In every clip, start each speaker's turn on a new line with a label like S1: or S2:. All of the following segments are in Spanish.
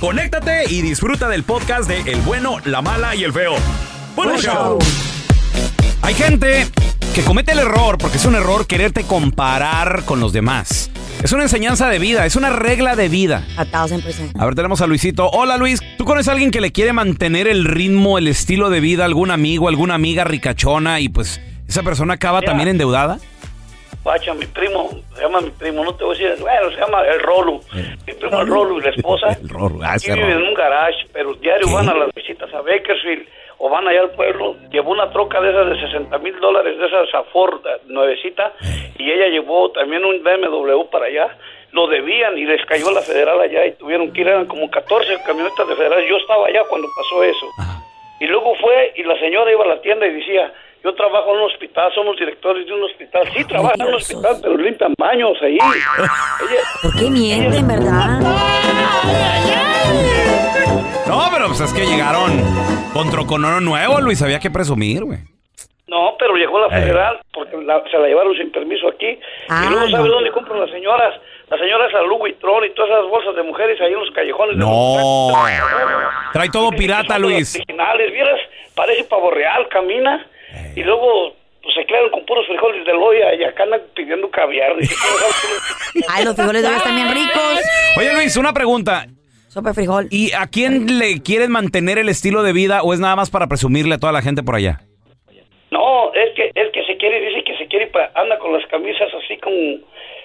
S1: conéctate y disfruta del podcast de El bueno, la mala y el feo. ¡Buen
S2: Buen
S1: show!
S2: show.
S1: Hay gente que comete el error, porque es un error quererte comparar con los demás. Es una enseñanza de vida, es una regla de vida.
S3: A thousand percent.
S1: A ver, tenemos a Luisito. Hola Luis, ¿tú conoces a alguien que le quiere mantener el ritmo, el estilo de vida, algún amigo, alguna amiga ricachona y pues esa persona acaba
S4: Mira.
S1: también endeudada?
S4: Guacha, mi primo, se llama mi primo, no te voy a decir, bueno, se llama el Rolo. Mi primo el Rolo y la esposa.
S1: El Rolo, ah, ese
S4: viven en un garage, pero diario van a las visitas a Bakersfield o van allá al pueblo. Llevó una troca de esas de 60 mil dólares, de esas Ford eh, nuevecita, y ella llevó también un BMW para allá. Lo debían y les cayó la federal allá y tuvieron que ir, eran como 14 camionetas de federal. Yo estaba allá cuando pasó eso. Y luego fue y la señora iba a la tienda y decía, yo trabajo en un hospital, somos directores de un hospital. Sí, trabaja en un hospital, pero limpian baños ahí. Ella-
S3: ¿Por qué mienten, verdad?
S1: No, pero pues es que llegaron con troconoro nuevo, Luis, había que presumir, güey.
S4: no, pero llegó la
S1: Eh.
S4: federal porque la- se la llevaron sin permiso aquí.
S3: Ah,
S4: y luego, ¿sabe
S3: no.
S4: dónde compran las señoras? Las señoras a Louis Vuitton y todas esas bolsas de mujeres ahí en los callejones. de
S1: No.
S4: los-
S1: Trae todo pirata, Luis.
S4: las Originales, vieras, parece pavo real, camina. Y luego pues, se quedaron con puros frijoles de loya y acá andan pidiendo caviar.
S3: Ay, los frijoles de hoy están bien ricos.
S1: Oye, Luis, una pregunta.
S3: Sopa de frijol.
S1: ¿Y a quién le quieren mantener el estilo de vida o es nada más para presumirle a toda la gente por allá?
S4: No, es que el que se quiere, dice que se quiere, pa- anda con las camisas así como,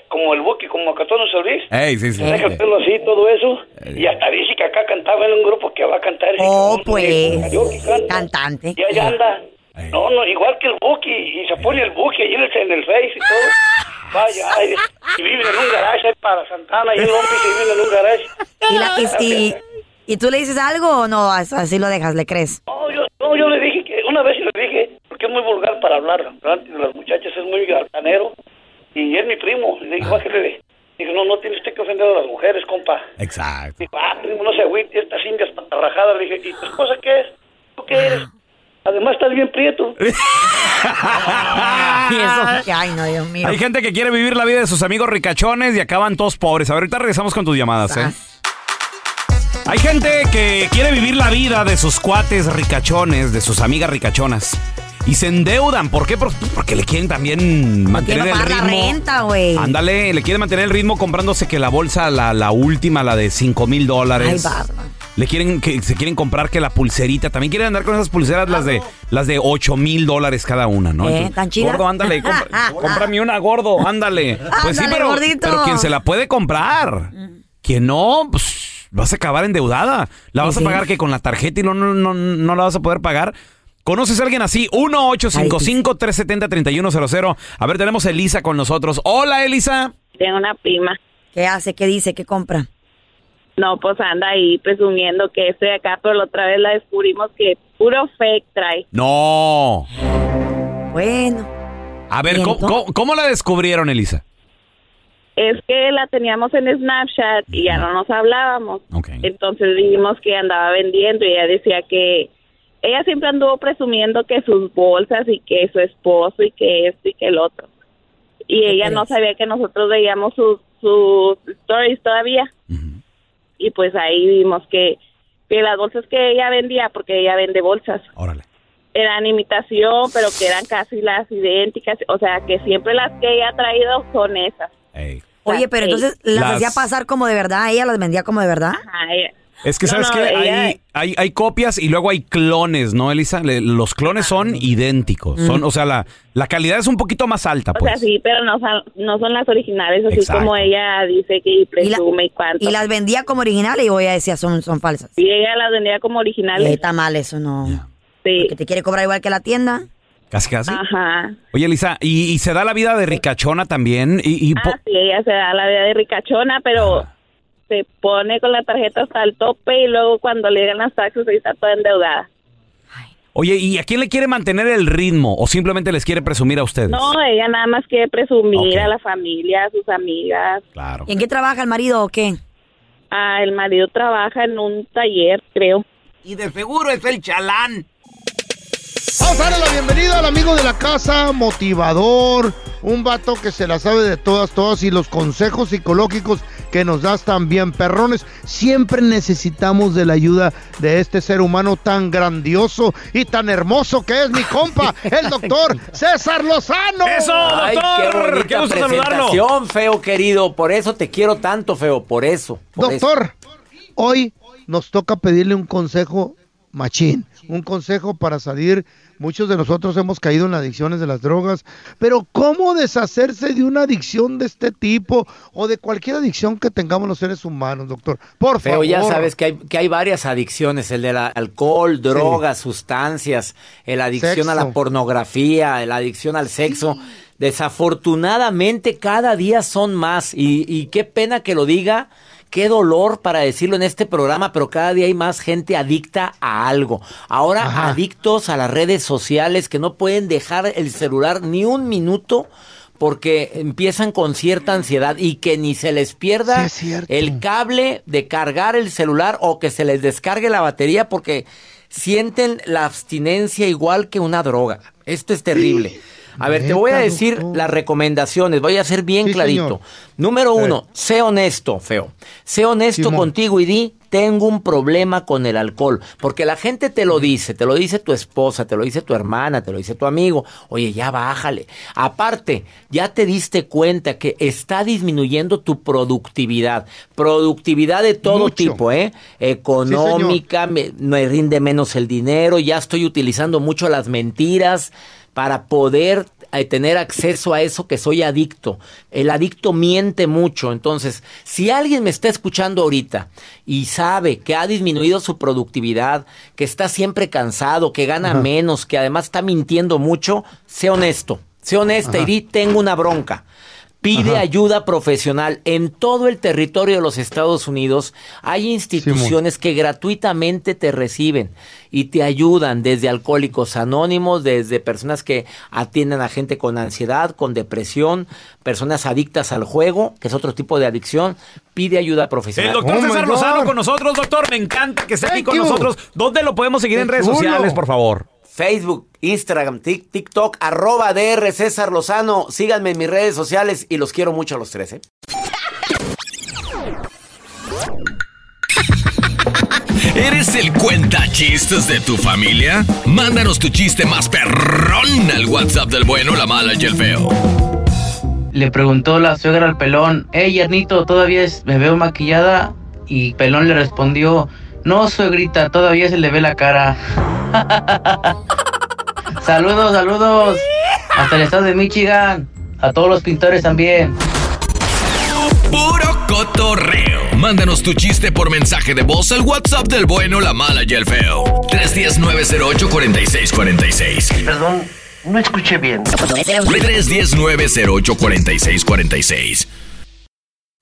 S4: como el Buki, como Acatono Solís.
S1: Ey, sí,
S4: deja el pelo así, todo eso. Y hasta dice que acá cantaba en un grupo que va a cantar.
S3: Oh, pues. Cantante.
S4: Y allá anda. No, no, igual que el Buki. Y se pone el Buki ahí en el, en el Face y todo. Vaya, ay, y viven en un garage ahí para Santana. Y el hombre que viven en un garage.
S3: ¿Y, la- y- y- y tú le dices algo o no? As- Así lo dejas, ¿le crees?
S4: No, yo, no, yo le dije que una vez le dije, porque es muy vulgar para hablar delante de las muchachas, es muy altanero. Y es mi primo. Le dije, bájale. Dijo, no, no tiene usted que ofender a las mujeres, compa.
S1: Exacto.
S4: Dijo, ah, primo, no se agüite, estas indias patarrajadas. Le dije, ¿y tu esposa qué es? ¿Tú qué eres? Además estás bien prieto.
S3: Y eso, que, ay, no, Dios mío.
S1: Hay gente que quiere vivir la vida de sus amigos ricachones y acaban todos pobres. A ver, ahorita regresamos con tus llamadas, ¿eh? Hay gente que quiere vivir la vida de sus cuates ricachones, de sus amigas ricachonas. Y se endeudan. ¿Por qué? Por- Porque le quieren también mantener el ritmo.
S3: renta, güey.
S1: Ándale, le quieren mantener el ritmo comprándose que la bolsa, la, la última, la de 5 mil
S3: Ay,
S1: dólares.
S3: barba.
S1: le quieren que se quieren comprar que la pulserita, también quieren andar con esas pulseras las de las de 8 mil dólares cada una, ¿no?
S3: Eh, ¿tan chidas?
S1: Gordo, ándale, compra- cómprame una, gordo, ándale. Pues sí, pero,
S3: gordito.
S1: pero quien se la puede comprar, quien no, pues vas a acabar endeudada. La vas a pagar que con la tarjeta y no, no, no, no la vas a poder pagar. ¿Conoces a alguien así? 1-855-370-3100. A ver, tenemos a Elisa con nosotros. Hola, Elisa.
S5: Tengo una prima.
S3: ¿Qué hace? ¿Qué dice? ¿Qué compra?
S5: No, pues anda ahí presumiendo que estoy acá, pero la otra vez la descubrimos que puro fake trae.
S1: No.
S3: Bueno.
S1: A ver,
S3: ¿Y
S1: ¿cómo,
S3: entonces?
S1: cómo- cómo la descubrieron, Elisa?
S5: Es que la teníamos en Snapchat y ya no nos hablábamos.
S1: Ok.
S5: Entonces dijimos que andaba vendiendo y ella decía que ella siempre anduvo presumiendo que sus bolsas y que su esposo y que esto y que el otro. Y
S3: ¿Qué
S5: ella no sabía que nosotros veíamos sus, sus stories todavía. Y pues ahí vimos que, que las bolsas que ella vendía, porque ella vende bolsas,
S1: Órale.
S5: eran imitación, pero que eran casi las idénticas. O sea, que siempre las que ella ha traído son esas.
S1: Ey.
S3: Oye, pero entonces las,
S1: Las-
S3: hacía pasar como de verdad, ella las vendía como de verdad.
S5: Ajá, ella-
S1: Es que,
S5: No,
S1: ¿sabes
S5: no, ella-
S1: Hay, hay, hay copias y luego hay clones, ¿no, Elisa? Le- los clones son idénticos. Son, o sea, la, la calidad es un poquito más alta,
S5: O
S1: pues.
S5: sea, sí, pero no, son- no son las originales, así
S1: Exacto.
S5: como ella dice que
S3: Y, la-
S5: presume y, cuánto.
S3: y las vendía como originales y ella decía son, son falsas.
S5: Y ella las vendía como originales.
S3: está mal eso, no.
S5: Sí.
S3: Que te quiere cobrar igual que la tienda.
S1: Casi, casi.
S5: Ajá.
S1: Oye, Elisa, ¿y, y se da la vida de ricachona también? Y, y po-
S5: Ah, sí, ella se da la vida de ricachona, pero
S1: Ah.
S5: Se pone con la tarjeta hasta el tope y luego cuando le llegan las taxas ahí está toda endeudada.
S1: Oye, ¿y a quién le quiere mantener el ritmo? ¿O simplemente les quiere presumir a ustedes?
S5: No, ella nada más quiere presumir a la familia, a sus amigas.
S1: Claro.
S3: ¿Y en qué trabaja el marido o qué?
S5: Ah, el marido trabaja en un taller, creo.
S6: Y de seguro es el chalán.
S2: Vamos a darle la bienvenida al amigo de la casa, motivador, un vato que se la sabe de todas, todas y los consejos psicológicos que nos das también, perrones. Siempre necesitamos de la ayuda de este ser humano tan grandioso y tan hermoso que es mi compa, el doctor César Lozano.
S1: ¡Eso,
S6: Ay, qué
S1: doctor!
S6: bonita
S1: ¡Qué gusto saludarlo!
S6: presentación, feo querido. Por eso te quiero tanto, feo. Por eso. por eso.
S2: Doctor, hoy nos toca pedirle un consejo machín, un consejo para salir. Muchos de nosotros hemos caído en las adicciones de las drogas, pero ¿cómo deshacerse de una adicción de este tipo o de cualquier adicción que tengamos los seres humanos, doctor? Por favor.
S6: ya sabes que hay, que hay varias adicciones, el del alcohol, drogas, sustancias, la adicción a la pornografía, la adicción al sexo. Desafortunadamente cada día son más y, y qué pena que lo diga, qué dolor para decirlo en este programa, pero cada día hay más gente adicta a algo. Ahora
S2: Ajá.
S6: adictos a las redes sociales que no pueden dejar el celular ni un minuto porque empiezan con cierta ansiedad y que ni se les pierda el cable de cargar el celular o que se les descargue la batería porque sienten la abstinencia igual que una droga. Esto es terrible. A ver, te voy a decir las recomendaciones, voy a ser bien
S2: Sí,
S6: clarito.
S2: señor.
S6: Número uno, sé honesto, feo. Sé honesto contigo y di, tengo un problema con el alcohol. Porque la gente te lo dice, te lo dice tu esposa, te lo dice tu hermana, te lo dice tu amigo. Oye, ya bájale. Aparte, ya te diste cuenta que está disminuyendo tu productividad. Productividad de todo
S2: Mucho.
S6: tipo, ¿eh? Económica, me, me rinde menos el dinero, ya estoy utilizando mucho las mentiras para poder eh, tener acceso a eso que soy adicto. El adicto miente mucho. Entonces, si alguien me está escuchando ahorita y sabe que ha disminuido su productividad, que está siempre cansado, que gana menos, que además está mintiendo mucho, sé honesto. Sé honesta y di, tengo una bronca. Pide
S2: Ajá.
S6: ayuda profesional. En todo el territorio de los Estados Unidos hay instituciones que gratuitamente te reciben y te ayudan desde alcohólicos anónimos, desde personas que atienden a gente con ansiedad, con depresión, personas adictas al juego, que es otro tipo de adicción. Pide ayuda
S1: El
S6: profesional.
S1: doctor
S2: Oh,
S1: César. Lozano con nosotros, doctor. Me encanta que esté aquí con
S2: you.
S1: nosotros. ¿Dónde lo podemos seguir en redes
S2: chulo.
S1: sociales, por favor?
S6: Facebook, Instagram, Tik- TikTok, arroba DR César Lozano. Síganme en mis redes sociales y los quiero mucho a los tres. ¿eh?
S7: ¿Eres el cuenta chistes de tu familia? Mándanos tu chiste más perrón al WhatsApp del bueno, la mala y el feo.
S8: Le preguntó la suegra al pelón, hey Ernito, ¿todavía es- me veo maquillada? Y pelón le respondió, No, suegrita, todavía se le ve la cara. saludos, saludos. Hasta el estado de Michigan. A todos los pintores también.
S7: Puro cotorreo. Mándanos tu chiste por mensaje de voz al WhatsApp del bueno, la mala y el feo. 310-908-4646.
S9: Perdón, no escuché bien.
S7: 310-908-4646.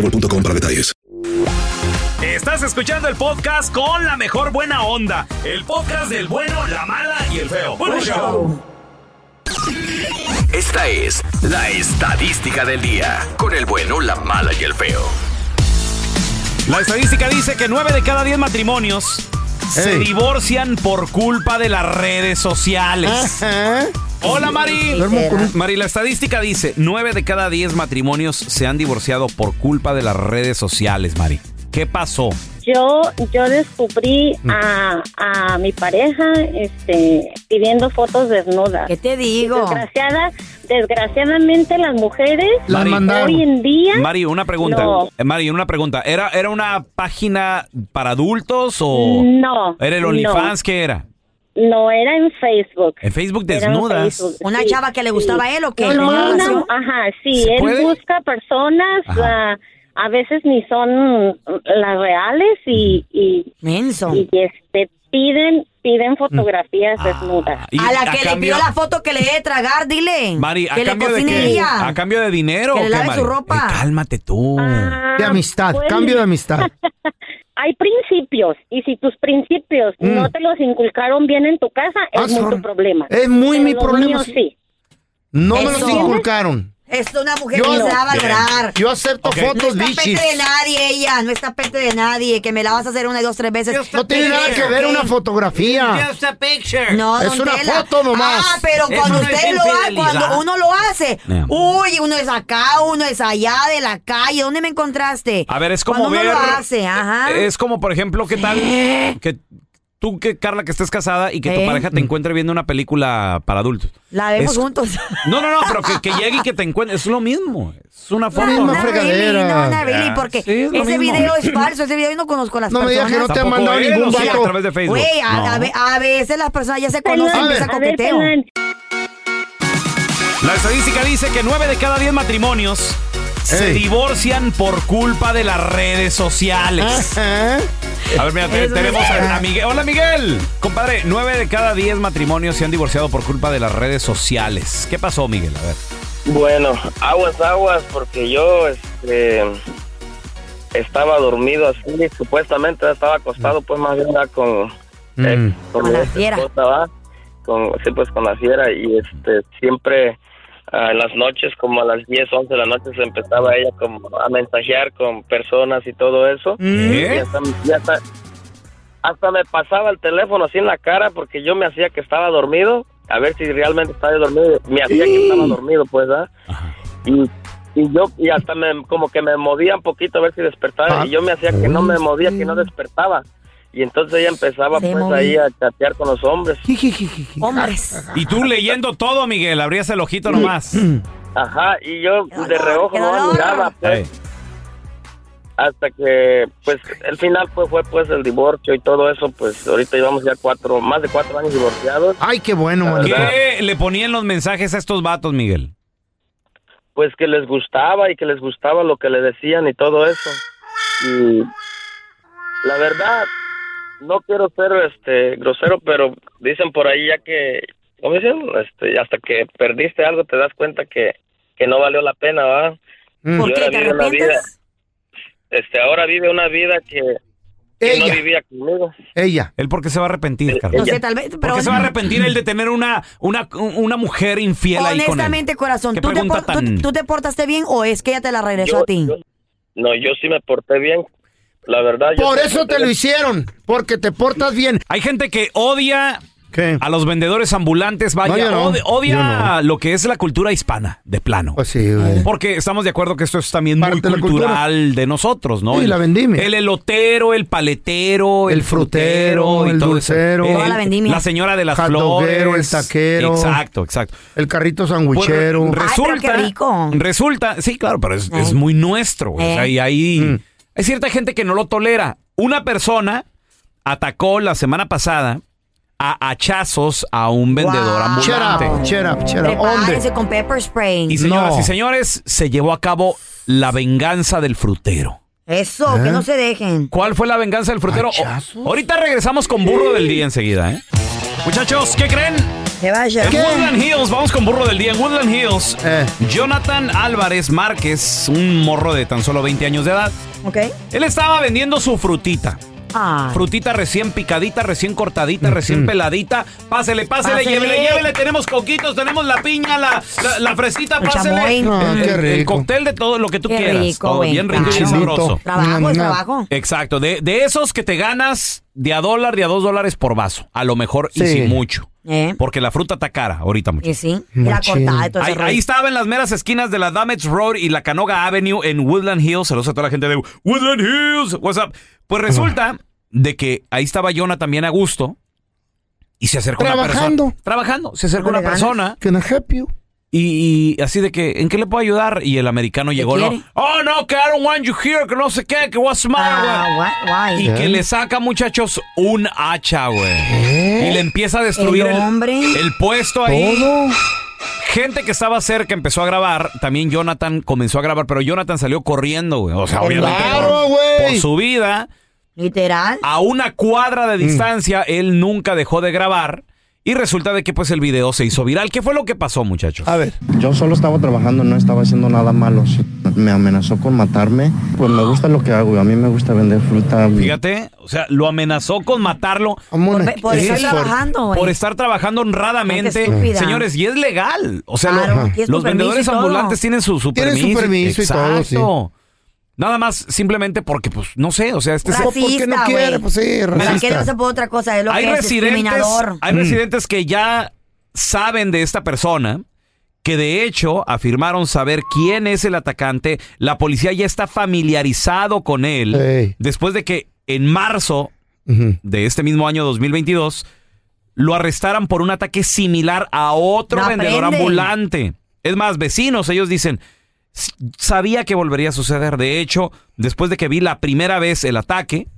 S10: boostmobile.com para detalles.
S1: Estás escuchando el podcast con la mejor buena onda. El podcast del bueno, la mala y el feo. Bueno, show.
S7: Esta es la estadística del día. Con el bueno, la mala y el feo.
S1: La estadística dice que 9 de cada 10 matrimonios se
S2: Ey.
S1: divorcian por culpa de las redes sociales. Hola Mari. Mari, la estadística dice 9 de cada 10 matrimonios se han divorciado por culpa de las redes sociales, Mari. ¿Qué pasó?
S11: Yo, yo descubrí
S2: Mm.
S11: a, a mi pareja este, pidiendo fotos desnudas.
S3: ¿Qué te digo?
S11: Desgraciada, desgraciadamente las mujeres
S2: Las mandaron.
S11: hoy en día
S1: Mari, una pregunta.
S11: No.
S1: Eh, Mari, una pregunta. ¿Era, ¿Era una página para adultos o
S11: no.
S1: era el
S11: no.
S1: OnlyFans? ¿Qué era?
S11: No, era en Facebook.
S1: En Facebook
S11: en
S1: desnudas.
S11: Facebook,
S3: ¿Una
S11: sí,
S3: chava que le
S11: sí.
S3: gustaba a él o qué?
S11: No, no,
S3: ¿Una
S11: una-
S3: relación?
S11: ajá, sí,
S1: ¿Se
S11: él
S1: puede?
S11: busca personas, ah, a veces ni son las reales y, y,
S3: Menso.
S11: y, este piden piden fotografías
S1: Ah,
S11: desnudas.
S1: y
S3: A la que le
S1: cambio-
S3: pidió la foto que le dé de tragar, dile.
S1: Mari, ¿a
S3: que le
S1: cambio de
S3: ella.
S1: ¿A cambio de dinero
S3: Que le lave su ropa.
S1: Eh, cálmate tú.
S11: Ah,
S2: De amistad,
S11: pues,
S2: cambio de amistad.
S11: Hay principios y si tus principios
S2: Mm.
S11: no te los inculcaron bien en tu casa,
S2: Ah,
S11: es muy
S2: sor-
S11: tu problema.
S2: Es muy
S11: Pero
S2: mi problema, sí. No me los inculcaron.
S3: Es una mujer
S2: Yo-
S3: que se va a valorar.
S2: Yo acepto
S1: Ok.
S3: No
S2: fotos
S3: está
S2: bichis.
S3: pete de nadie ella, no está pete de nadie, que me la vas a hacer una y dos, tres veces.
S2: No tiene nada que ver una fotografía.
S12: Just a picture.
S3: No,
S2: Es una
S3: Tela.
S2: foto nomás.
S3: Ah, pero cuando
S12: no
S3: usted lo hace, cuando uno lo hace,
S1: Yeah.
S3: uy, uno es acá, uno es allá de la calle, ¿dónde me encontraste?
S1: A ver, es como
S3: cuando
S1: ver.
S3: uno lo hace, ajá.
S1: Es como, por ejemplo, ¿qué tal? Que tú, que Carla, que estés casada y que tu
S3: ¿Eh?
S1: pareja te encuentre viendo una película para adultos.
S3: La vemos
S1: Es-
S3: juntos.
S1: No, no, no, pero que, que llegue y que te encuentre. Es lo mismo. Es una foto.
S2: misma
S3: No, not
S2: fregadera.
S3: really, no, really,
S1: Ya,
S3: porque
S1: sí, es
S3: ese
S1: mismo.
S3: video es falso, ese video yo no conozco a las
S2: No me digas
S3: personas.
S2: que no te han mandado
S1: él,
S2: ningún
S1: o sí,
S2: vato.
S1: a través de Facebook.
S3: Güey, a,
S1: No.
S3: a ve- a veces las personas ya se conocen, empieza
S11: a
S3: coqueteo.
S1: La estadística dice que 9 de cada 10 matrimonios se divorcian por culpa de las redes sociales.
S2: Ajá.
S1: A ver, mira, te-
S3: Eso
S1: tenemos
S3: es.
S1: a, a Miguel. Hola, Miguel. Compadre, 9 de cada 10 matrimonios se han divorciado por culpa de las redes sociales. ¿Qué pasó, Miguel? A ver.
S13: Bueno, aguas, aguas, porque yo este, estaba dormido así, supuestamente estaba acostado, pues más bien era con, eh,
S2: Mm.
S13: con,
S3: Con la
S13: mi
S3: fiera.
S13: esposa, ¿va? Con, sí, pues con la fiera, y este siempre en las noches, como a las 10, 11 de la noche, se empezaba ella como a mensajear con personas y todo eso. Y hasta, y hasta, hasta me pasaba el teléfono así en la cara porque yo me hacía que estaba dormido, a ver si realmente estaba dormido, me hacía que estaba dormido, pues, ¿ah? Y, y yo y hasta me como que me movía un poquito a ver si despertaba
S2: Ah.
S13: y yo me hacía que no me movía que no despertaba y entonces ella empezaba
S3: Se
S13: pues
S3: movía.
S13: ahí a chatear con los hombres
S3: Hombres.
S1: Y tú leyendo todo, Miguel, abrías el ojito nomás.
S13: ajá y yo de reojo
S3: qué
S13: no
S3: dolor.
S13: miraba pues hasta que pues el final pues fue pues el divorcio y todo eso pues ahorita llevamos ya cuatro más de cuatro años divorciados
S2: Ay, qué bueno,
S13: La verdad.
S1: ¿Qué le ponían los mensajes a estos vatos, Miguel?
S13: pues que les gustaba y que les gustaba lo que le decían y todo eso. Y la verdad, no quiero ser este grosero, pero dicen por ahí ya que, ¿cómo dicen? Este, hasta que perdiste algo te das cuenta que, que no valió la pena, ¿va?
S2: Mm.
S3: ¿Por qué? ¿Te
S13: vida, este, ahora vive una vida que, que no vivía conmigo.
S2: Ella.
S1: ¿Él por qué se va a arrepentir,
S3: No
S1: Carlos?
S3: sé, tal vez,
S1: ¿Por
S3: pero
S1: qué se va a arrepentir él de tener una, una, una mujer infiel ahí con él?
S3: honestamente, corazón,
S1: ¿Qué
S3: ¿tú te, por- tú-
S1: tan-
S3: tú te portaste bien o es que ella te la regresó
S13: Yo-
S3: a ti?
S13: yo- no, yo sí me porté bien. La verdad, yo
S2: Por eso te lo hicieron, porque te portas bien.
S1: Hay gente que odia
S2: ¿Qué?
S1: a los vendedores ambulantes, vaya,
S2: No, no.
S1: odia
S2: no.
S1: lo que es la cultura hispana, de plano.
S2: Pues sí, güey.
S1: Porque estamos de acuerdo que esto es también
S2: Parte
S1: muy
S2: de
S1: cultural de nosotros, ¿no?
S2: Sí,
S1: el,
S2: la vendimia.
S1: El elotero, el paletero, el,
S2: El frutero, el
S1: y todo eso.
S2: dulcero.
S1: El-
S3: Toda la vendimia.
S1: La señora de las flores.
S2: el taquero.
S1: Exacto, exacto.
S2: El carrito
S1: Pues,
S2: sandwichero.
S3: Ay, pero
S1: resulta,
S3: qué rico.
S1: resulta, sí, claro, pero es, muy nuestro. güey. O sea,
S3: Eh.
S1: y ahí
S2: Mm.
S1: Hay cierta gente que no lo tolera. Una persona atacó la semana pasada a hachazos a un vendedor
S3: Wow.
S2: Shut
S1: ambulante.
S2: up, shut up, shut up. ¿Dónde?
S3: Prepárese con pepper spray.
S1: Y señoras
S2: No.
S1: y señores, se llevó a cabo la venganza del frutero.
S3: Eso,
S2: ¿Eh?
S3: que no se dejen.
S1: ¿Cuál fue la venganza del frutero? Ahorita regresamos con burro del día enseguida, ¿eh? Muchachos, ¿qué creen?
S3: Vaya.
S1: En Woodland Hills, vamos con burro del día. En Woodland Hills,
S2: Eh.
S1: Jonathan Álvarez Márquez, un morro de tan solo 20 años de edad,
S3: ¿Ok?
S1: él estaba vendiendo su frutita.
S3: Ah.
S1: Frutita recién picadita, recién cortadita, recién peladita. Pásele, pásele,
S3: Pásele.
S1: llévele, llévele. Tenemos coquitos, tenemos la piña, la, la, la fresita,
S3: El
S1: pásele.
S2: Ah,
S1: el,
S2: qué
S1: el
S2: rico.
S1: cóctel de todo lo que tú
S3: Qué
S1: quieras.
S3: rico,
S1: todo bien rico y sabroso.
S3: Trabajo
S2: Mm,
S3: trabajo.
S1: Exacto, de, de esos que te ganas de a dólar, de a dos dólares por vaso. A lo mejor y sin mucho.
S3: ¿Eh?
S1: Porque la fruta está cara ahorita mucho.
S3: Y sí, la cortada y todo ese
S1: Ahí,
S3: rollo.
S1: ahí estaba en las meras esquinas de la Damage Road y la Canoga Avenue en Woodland Hills. Saludos a toda la gente de Woodland Hills. What's up? Pues resulta de que ahí estaba Jonah también a gusto y se acercó una
S2: Trabajando.
S1: persona. Trabajando. Se acercó
S3: ¿No
S1: una persona
S2: Can I help you?
S1: Y, y así de que, ¿en qué le puedo ayudar? Y el americano llegó, ¿no? Oh, no, que I don't want you here, que no sé qué, que what's
S3: Ah,
S1: güey?"
S3: what? Why?
S1: Y que le saca, muchachos, un hacha, güey. Y le empieza a destruir
S3: El
S1: el,
S3: hombre.
S1: el puesto ahí.
S2: Todo.
S1: Gente que estaba cerca empezó a grabar. También Jonathan comenzó a grabar, pero Jonathan salió corriendo, güey. O sea, obviamente
S2: Claro,
S1: por, su vida.
S3: Literal.
S1: A una cuadra
S2: Mm.
S1: de distancia, él nunca dejó de grabar. Y resulta de que pues el video se hizo viral. ¿Qué fue lo que pasó, muchachos?
S2: A ver.
S12: Yo solo estaba trabajando, no estaba haciendo nada malo. Sí, Me amenazó con matarme. Pues me gusta lo que hago. A mí me gusta vender fruta.
S1: Fíjate, o sea, lo amenazó con matarlo
S3: Por, por
S2: es
S3: estar trabajando,
S1: por estar trabajando honradamente. Señores, y es legal. O sea,
S3: Claro,
S1: lo- los vendedores ambulantes tienen su, su
S2: Tienen su
S1: permiso.
S2: y todo,
S1: Exacto. Nada más simplemente porque, pues, no sé, o sea, este es-
S3: Racista,
S2: porque no quiere, pues sí,
S3: ¿Para qué
S2: racista.
S3: no se puede otra cosa? Es lo
S1: hay
S3: que es
S1: residentes,
S3: discriminador.
S1: hay residentes que ya saben de esta persona, que de hecho afirmaron saber quién es el atacante. La policía ya está familiarizado con él
S2: Ey.
S1: después de que en marzo de este mismo año 2022 lo arrestaran por un ataque similar a otro
S3: No
S1: vendedor
S3: aprende.
S1: ambulante. Es más, vecinos, ellos dicen, "S- sabía que volvería a suceder. De hecho, después de que vi la primera vez el ataque,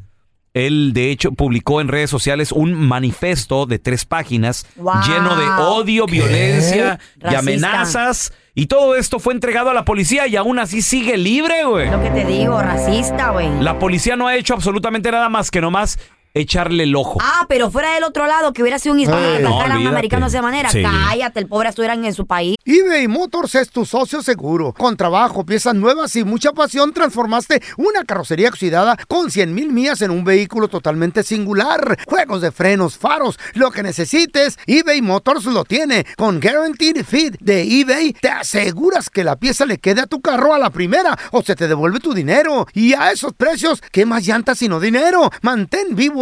S1: él de hecho publicó en redes sociales un manifiesto de tres páginas
S3: Wow.
S1: lleno de odio, violencia y amenazas. Y todo esto fue entregado a la policía y aún así sigue libre, güey.
S3: Lo que te digo, racista, güey.
S1: La policía no ha hecho absolutamente nada más que nomás echarle el ojo.
S3: Ah, pero fuera del otro lado, que hubiera sido un hispano que a un americano de esa manera.
S1: Sí.
S3: Cállate, el pobre estuviera en su país.
S2: eBay Motors es tu socio seguro. Con trabajo, piezas nuevas y mucha pasión, transformaste una carrocería oxidada con 100 mil millas en un vehículo totalmente singular. Juegos de frenos, faros, lo que necesites, eBay Motors lo tiene. Con Guaranteed Fit de eBay, te aseguras que la pieza le quede a tu carro a la primera o se te devuelve tu dinero. Y a esos precios, ¿qué más llantas sino dinero? Mantén vivo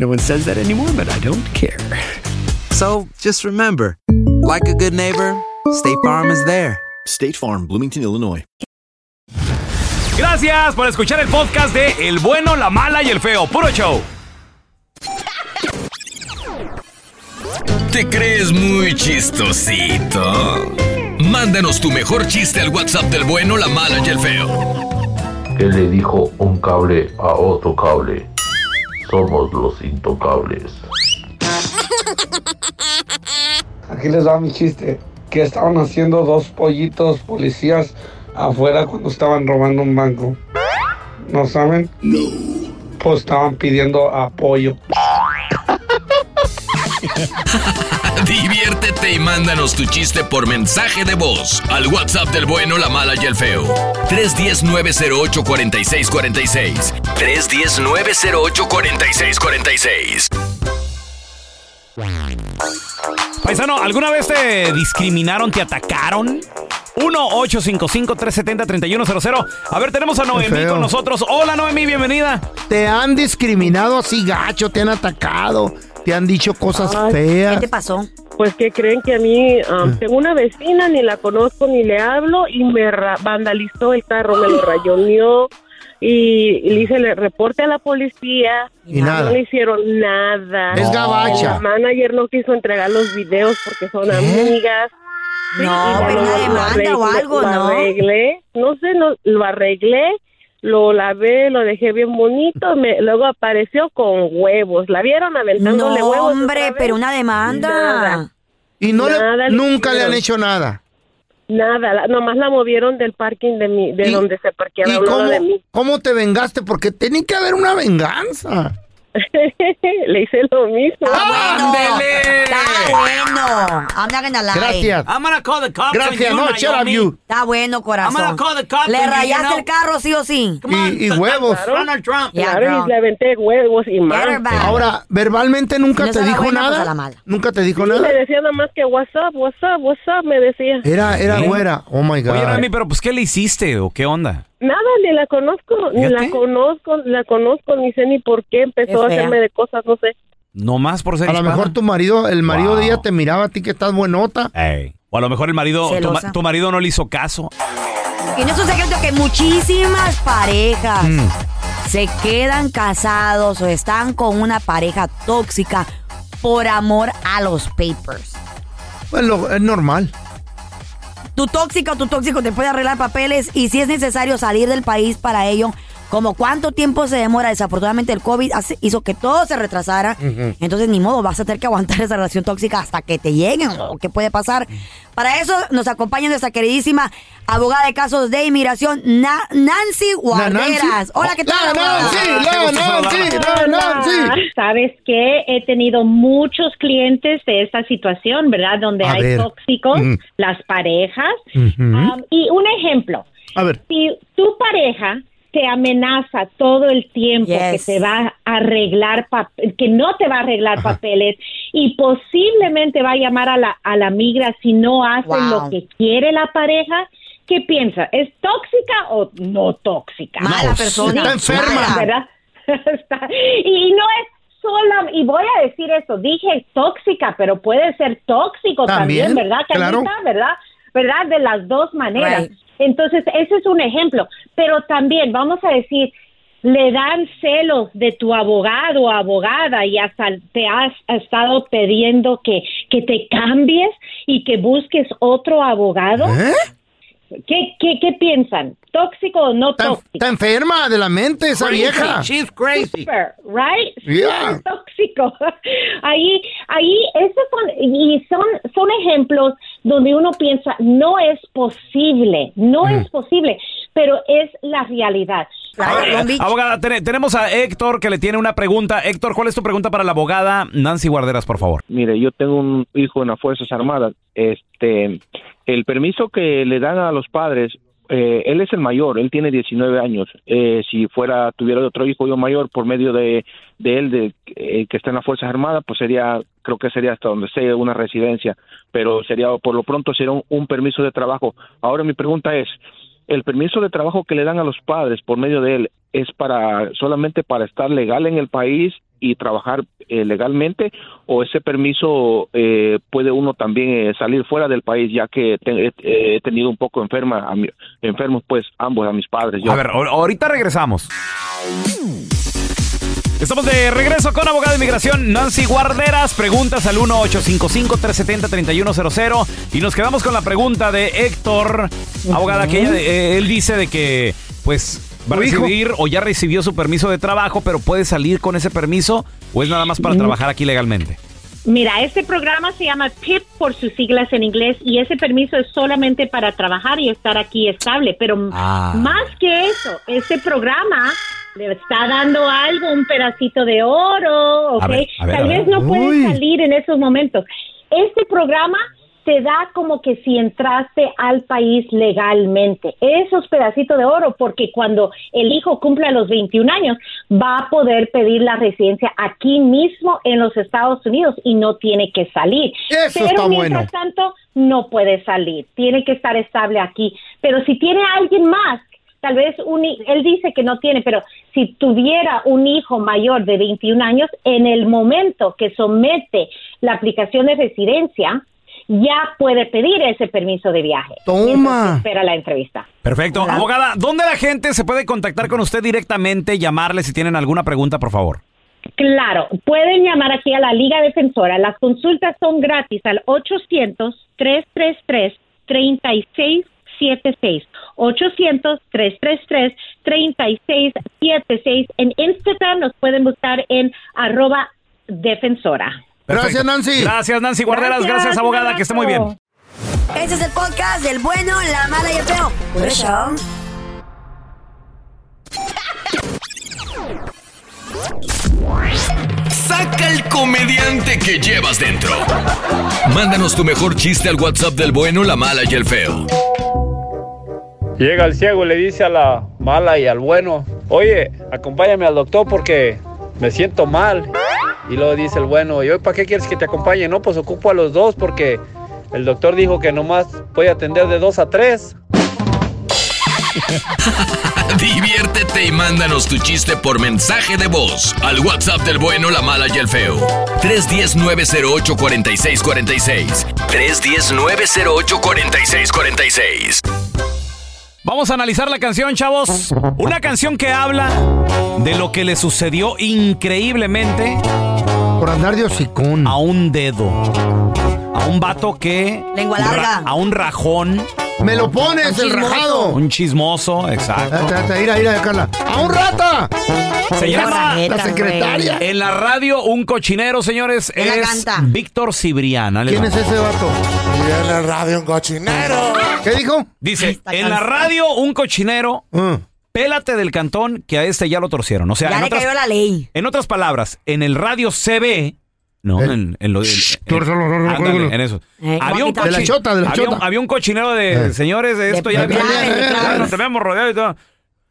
S14: no one says that anymore, but I don't care.
S15: So just remember, like a good neighbor, State Farm is there.
S16: State Farm, Bloomington, Illinois.
S1: Gracias por escuchar el podcast de El bueno, la mala y el feo. Puro show.
S7: ¿Te crees muy chistosito? Mándanos tu mejor chiste al WhatsApp del bueno, la mala y el feo.
S17: ¿Qué le dijo un cable a otro cable? Somos los intocables.
S18: Aquí les va mi chiste. Que estaban haciendo dos pollitos policías afuera cuando estaban robando un banco. ¿No saben? No. Pues estaban pidiendo apoyo.
S7: Diviértete y mándanos tu chiste por mensaje de voz al WhatsApp del bueno, la mala y el feo. 310-908-4646. 310-908-4646.
S1: Paisano, ¿alguna vez te discriminaron, te atacaron? 1-855-370-3100. A ver, tenemos a Noemí con nosotros. Hola, Noemí, bienvenida.
S2: Te han discriminado así gacho, te han atacado, te han dicho cosas feas.
S3: pasó?
S19: Pues que creen que a mí um, tengo una vecina, ni la conozco ni le hablo y me ra- vandalizó el carro, me lo rayoneó y, y le hice el reporte a la policía.
S2: Y nada.
S19: No le hicieron nada.
S2: Es gabacha.
S19: La manager no quiso entregar los videos porque son amigas.
S3: No, pero
S19: lo-
S3: una
S19: lo
S3: demanda o algo,
S19: lo
S3: ¿no?
S19: arreglé, no sé, no, lo arreglé, lo lavé, lo dejé bien bonito, me, luego apareció con huevos. ¿La vieron aventándole
S3: No,
S19: huevos?
S3: hombre,
S19: otra vez?
S3: pero una demanda.
S19: Nada.
S2: Y no le- nunca le han hecho nada.
S19: Nada, la- nomás la movieron del parking de mi, de
S2: ¿Y-
S19: donde se parqueaba
S2: ¿Y
S19: a un lado
S2: cómo,
S19: de mí.
S2: cómo te vengaste? Porque tenía que haber una venganza.
S19: Le hice lo mismo.
S3: Está bueno. I'm not gonna lie.
S2: Gracias.
S1: I'm gonna call the cops
S2: Gracias,
S1: on you,
S2: no, shut up,
S1: Naomi.
S2: you.
S3: Está bueno, corazón.
S1: I'm gonna call the cops
S3: Le
S1: on you, you
S3: rayaste
S1: know?
S3: el carro, sí o sí.
S2: Y, y huevos.
S1: Donald Trump.
S3: Yeah,
S19: Claro,
S3: girl.
S19: y le aventé huevos y más.
S3: her back.
S2: Ahora, verbalmente nunca
S3: Si no
S2: te
S3: es a la
S2: dijo
S3: buena, pues a la
S2: nada.
S3: mala.
S2: Nunca te dijo
S19: Sí,
S2: nada.
S19: me decía nada más que what's up, what's up, what's up, me decía.
S2: Era, era
S1: ¿Eh?
S2: güera. Oh my God.
S1: Oye, Noemí, pero pues, ¿qué le hiciste o qué onda?
S19: Nada, ni la conozco, ni la conozco, la conozco, ni sé ni por qué empezó
S3: Qué
S19: a hacerme de cosas, no sé.
S1: No más por ser
S2: a lo mejor tu marido, el marido
S1: Wow.
S2: de ella te miraba a ti que estás buenota.
S1: Ey. O a lo mejor el marido, tu, marido no le hizo caso.
S3: Y no es un secreto que muchísimas parejas
S2: Mm.
S3: se quedan casados o están con una pareja tóxica por amor a los papers.
S2: Pues lo- es normal.
S3: Tu tóxica o tu tóxico te puede arreglar papeles y si es necesario salir del país para ello, como cuánto tiempo se demora, desafortunadamente el COVID hace- hizo que todo se retrasara. Entonces, ni modo, vas a tener que aguantar esa relación tóxica hasta que te lleguen o qué puede pasar. Para eso nos acompaña nuestra queridísima abogada de casos de inmigración, Na- Nancy Guarderas. Hola, ¿qué tal? abogada?
S20: Sabes que he tenido muchos clientes de esta situación, ¿verdad? Donde
S2: A
S20: hay
S2: ver.
S20: tóxicos,
S2: Mm.
S20: las parejas. Um, y un ejemplo,
S2: A ver.
S20: si tu pareja te amenaza todo el tiempo
S3: Yes.
S20: que te va a arreglar, que no te va a arreglar papeles y posiblemente va a llamar a la, a la migra si no hacen
S3: Wow.
S20: lo que quiere la pareja, ¿qué piensa? ¿Es tóxica o no tóxica?
S3: Mala
S2: No,
S3: persona.
S2: está enferma.
S20: ¿verdad? Y no es sola, y voy a decir eso, dije tóxica, pero puede ser tóxico
S2: También,
S20: también, ¿verdad?
S2: claro.
S20: ¿verdad? ¿Verdad? De las dos maneras.
S3: Right.
S20: Entonces, ese es un ejemplo. Pero también, vamos a decir, le dan celos de tu abogado o abogada y hasta te has estado pidiendo que, que te cambies y que busques otro abogado.
S2: ¿Eh?
S20: ¿Qué, qué, qué piensan? ¿Tóxico o no tóxico?
S2: Está enferma de la mente esa
S20: Crazy.
S2: vieja.
S20: She's Super, right?
S2: Yeah.
S20: Tóxico. Ahí, ahí, esos son, y son, son ejemplos donde uno piensa, no es posible, no es posible, pero es la realidad.
S1: Abogada, te- tenemos a Héctor que le tiene una pregunta. Héctor, ¿cuál es tu pregunta para la abogada Nancy Guarderas, por favor?
S21: Mire, yo tengo un hijo en las Fuerzas Armadas. Este, el permiso que le dan a los padres, eh, él es el mayor, él tiene 19 años. Eh, si fuera, tuviera otro hijo yo mayor por medio de, de él, de, eh, que está en las Fuerzas Armadas, pues sería, creo que sería hasta donde sea una residencia, pero sería, por lo pronto, sería un, un permiso de trabajo. Ahora mi pregunta es, el permiso de trabajo que le dan a los padres por medio de él es para solamente para estar legal en el país y trabajar eh, legalmente o ese permiso eh, puede uno también eh, salir fuera del país ya que he- tenido un poco enferma a mi- enfermos pues ambos a mis padres.
S1: A ver, ahor- ahorita regresamos. Estamos de regreso con abogada de inmigración Nancy Guarderas. Preguntas al 1-855-370-3100. Y nos quedamos con la pregunta de Héctor, abogada, que ella, eh, él dice de que, pues, va a recibir o ya recibió su permiso de trabajo, pero puede salir con ese permiso o es nada más para trabajar aquí legalmente.
S20: Mira, este programa se llama PIP por sus siglas en inglés y ese permiso es solamente para trabajar y estar aquí estable, pero
S1: Ah.
S20: más que eso, este programa le está dando algo, un pedacito de oro, ¿ok?
S22: A ver, a ver,
S20: Tal vez no puede salir en esos momentos. Este programa te da como que si entraste al país legalmente, esos pedacitos de oro, porque cuando el hijo cumpla los 21 años, va a poder pedir la residencia aquí mismo en los Estados Unidos y no tiene que salir.
S2: Eso
S20: Pero
S2: está
S20: mientras
S2: bueno.
S20: tanto, no puede salir, tiene que estar estable aquí. Pero si tiene alguien más, tal vez un, él dice que no tiene, pero si tuviera un hijo mayor de 21 años, en el momento que somete la aplicación de residencia, ya puede pedir ese permiso de viaje.
S2: Toma.
S20: Espera la entrevista.
S1: Perfecto. Abogada, ¿dónde la gente se puede contactar con usted directamente, llamarle si tienen alguna pregunta, por favor?
S20: Claro, pueden llamar aquí a la Liga Defensora. Las consultas son gratis al 800-333-3676. 800-333-3676. En Instagram nos pueden buscar en arroba defensora.
S2: Gracias, Nancy.
S1: Gracias, Nancy Guarderas. Gracias,
S20: Gracias,
S1: abogada. Que esté muy bien.
S3: Este es el podcast del bueno, la mala y el feo. Por eso.
S7: Saca el comediante que llevas dentro. Mándanos tu mejor chiste al WhatsApp del bueno, la mala y el feo.
S23: Llega el ciego y le dice a la mala y al bueno, oye, acompáñame al doctor porque me siento mal. Y luego dice el bueno, ¿y hoy para qué quieres que te acompañe? No, pues ocupo a los dos porque el doctor dijo que nomás puede atender de dos a tres.
S7: Diviértete y mándanos tu chiste por mensaje de voz al WhatsApp del bueno, la mala y el feo. 310-908-4646. 310-908-4646.
S1: Vamos a analizar la canción, chavos. Una canción que habla de lo que le sucedió increíblemente.
S2: Por andar de hocicón.
S1: A un dedo. A un vato que.
S3: Lengua larga.
S1: a un rajón.
S2: Me lo pones, el rajado.
S1: Un chismoso, exacto.
S2: Espérate, espérate, Mira, mira, Carla. ¡A un rata!
S1: Se llama
S2: la secretaria.
S1: En la radio, un cochinero, señores, es
S3: canta.
S1: Víctor les
S2: ¿Quién es ese vato?
S24: Y en la radio un cochinero.
S2: ¿Qué dijo?
S1: Dice, en la radio, un cochinero, pélate del cantón que a este ya lo torcieron. O sea,
S3: Ya
S1: en
S3: le
S1: otras,
S3: cayó la ley.
S1: en otras palabras, en el radio CB, no, en, en lo ándale, en eso.
S3: Eh,
S1: había un
S2: de la chota, de la
S1: había un-
S2: chota.
S1: había un cochinero de señores de esto
S2: De-
S1: ya,
S2: de-
S1: ya-
S2: de- de-
S1: ya
S2: de-
S1: nos tenemos rodeado y todo.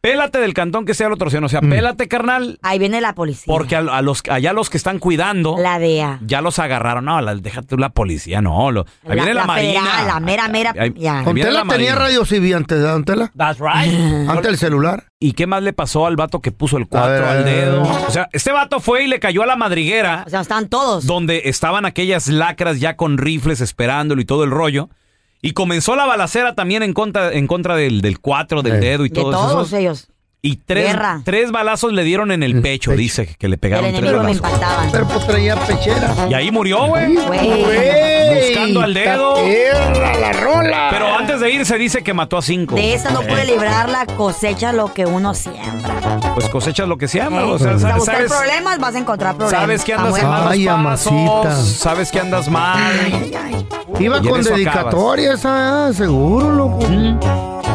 S1: Pélate del cantón que sea lo torcieron. O sea, pélate, carnal,
S3: Ahí viene la policía.
S1: porque a, a los allá los que están cuidando
S3: La DEA.
S1: ya los agarraron. No, la, déjate tú la policía, no. Lo, ahí viene la, marina.
S3: federal, la mera, mera.
S1: Ahí-
S3: ya.
S1: ahí viene
S2: Don Tela
S1: la
S2: tenía
S1: marina.
S2: radio CB antes, ¿de Don Tela?
S1: That's right.
S2: Antes del celular.
S1: ¿Y qué más le pasó al vato que puso el 4
S2: ver, a
S1: al dedo? O sea, este vato fue y le cayó a la madriguera.
S3: O sea, están todos.
S1: Donde estaban aquellas lacras ya con rifles esperándolo y todo el rollo. Y comenzó la balacera también en contra, en contra del, del 4, del dedo y
S3: De
S1: todos
S3: todos
S1: esos.
S3: ellos.
S1: Y tres,
S3: Guerra.
S1: tres balazos le dieron en el pecho, dice que le pegaron
S3: El
S1: tres
S3: enemigo me
S1: balazos.
S3: impactaban.
S2: Pero pues traía pechera.
S1: Y ahí murió, güey.
S2: Güey,
S1: Buscando al dedo.
S2: está perra la rola.
S1: Pero antes de irse dice que mató a cinco.
S3: De esta no
S1: Eh,
S3: puede librar la cosecha lo que uno siembra.
S1: Pues cosechas lo que siembra.
S3: Ey,
S1: O sea,
S3: a
S1: sabes,
S3: buscar
S1: sabes,
S3: problemas vas a encontrar problemas.
S1: sabes que andas en
S3: bueno.
S1: malos
S2: Ay, amasita.
S1: pasos. Sabes que andas mal.
S2: Iba
S1: Y en
S2: con
S1: eso
S2: dedicatoria esa, ah, seguro, loco.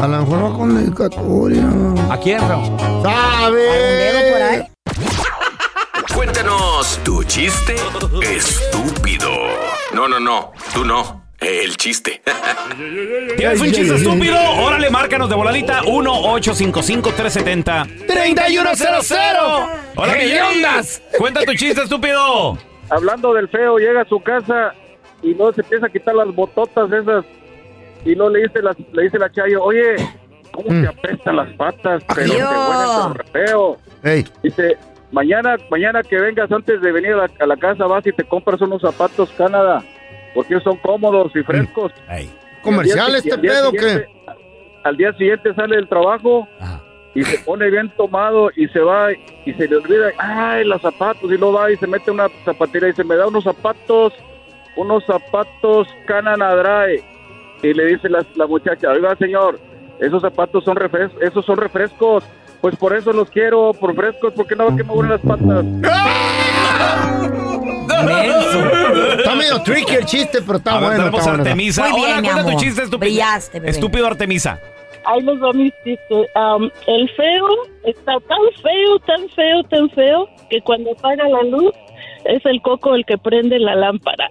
S2: A lo mejor va con dedicatoria.
S1: ¿A quién, feo?
S2: ¿Sabe?
S7: Cuéntanos tu chiste estúpido. No, no, no, tú no. El chiste.
S1: ¿Tienes un chiste estúpido? Órale, márcanos de voladita 1-855-370-3100. Hola,
S25: ¿Qué ondas?
S1: Cuenta tu chiste estúpido.
S25: Hablando del feo, llega a su casa y no se empieza a quitar las bototas esas. Y no le dice la, le dice la Chayo, oye, ¿cómo te apestan las patas? Pero te re feo. Dice, mañana, mañana que vengas antes de venir a la, a la casa vas y te compras unos zapatos Canadá, porque son cómodos y frescos.
S2: ¿Comercial
S25: Y al día-
S2: este
S25: y al día
S2: pedo
S25: siguiente-
S2: qué?
S25: Al día siguiente sale del trabajo y se pone bien tomado y se va y se le olvida, ay, los zapatos, y luego va y se mete una zapatería y dice, me da unos zapatos, unos zapatos Canada Dry. Y le dice la, la muchacha, oiga señor, esos zapatos son refrescos, esos son refrescos, pues por eso los quiero, por frescos, porque no va que me huelen las patas.
S2: Está medio tricky el chiste, pero está
S1: A ver,
S2: bueno.
S1: tenemos
S2: está
S1: a
S2: bueno.
S1: Artemisa.
S3: Muy bien,
S1: Hola,
S3: mi
S1: tu chiste estúpido.
S3: Brillaste, bebé.
S1: Estúpido Artemisa.
S19: Ahí les va mi chiste. Am, el feo está tan feo, tan feo, tan feo, que cuando apaga la luz es el coco el que prende la lámpara.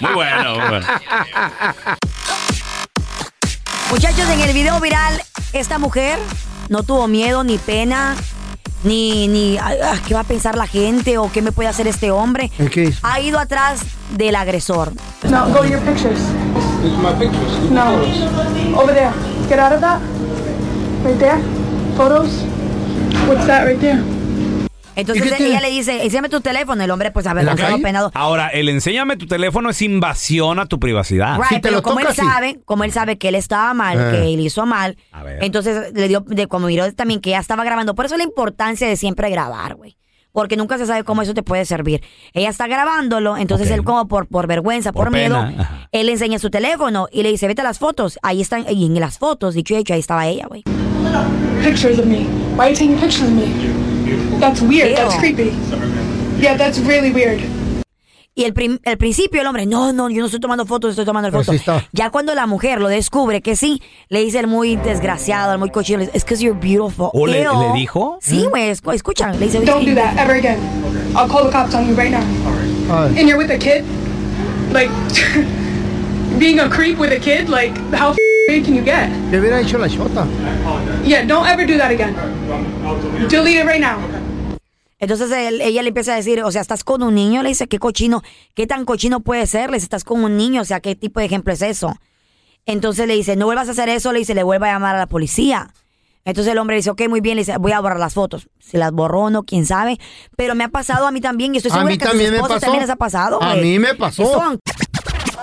S1: Muy bueno, muy bueno.
S3: Muchachos, en el video viral, esta mujer no tuvo miedo ni pena, ni, ni "Ay, ah, qué va a pensar la gente o qué me puede hacer este hombre.
S2: ¿Qué hizo?
S3: Ha ido atrás del agresor.
S26: No, go your pictures.
S24: my pictures.
S26: No. Over there. Get out of that. Right there. Photos. What's that right there?
S3: Entonces
S1: ¿Y qué
S3: ella
S1: tiene?
S3: le dice, enséñame tu teléfono. El hombre, pues, a ver,
S1: ¿En la
S3: lanzado,
S1: calle?
S3: penado.
S1: Ahora, el enséñame tu teléfono es invasión a tu privacidad.
S3: Right, pero como él sabe, como él sabe que él estaba mal,
S1: Eh.
S3: que él hizo mal,
S1: ver.
S3: entonces le dio, de, como miró también que ya estaba grabando. Por eso la importancia de siempre grabar, güey. Porque nunca se sabe cómo eso te puede servir. Ella está grabándolo, entonces él como por, por vergüenza, por,
S1: Por
S3: miedo,
S1: pena, ajá.
S3: él le enseña su teléfono y le dice, vete a las fotos. Ahí están, y en las fotos, dicho y hecho, ahí estaba ella, güey.
S26: Pictures of me. Why are you taking pictures of me? That's weird. That's creepy. Yeah, that's really weird.
S3: Y el, prim- el principio el hombre, no, no, yo no estoy tomando fotos, estoy tomando fotos.
S2: sí
S3: ya cuando la mujer lo descubre que sí, le dice el muy desgraciado, el muy cochino, le dice, es que you're beautiful.
S1: ¿O le- le dijo?
S3: Sí, güey, escu- escucha, le dice,
S26: Don't do that ever again. I'll call the cops on you right now. And you're with a kid? Like, being a creep with a kid? Like, how can you get?
S2: Le hubiera hecho la chota.
S26: Yeah, don't ever do that again. Delete it right now.
S3: Entonces él- ella le empieza a decir, o sea, estás con un niño, le dice, qué cochino, qué tan cochino puede ser, le dice, estás con un niño, o sea, qué tipo de ejemplo es eso. Entonces le dice, no vuelvas a hacer eso, le dice, le vuelva a llamar a la policía. Entonces el hombre dice, ok, muy bien, le dice, voy a borrar las fotos. Si las borró o no, quién sabe. Pero me ha pasado a mí también y estoy
S2: A
S3: segura
S2: mí
S3: que a sus
S2: también me
S3: esposas
S2: pasó.
S3: también les ha pasado.
S2: A
S3: güey.
S2: mí me pasó.
S3: Son-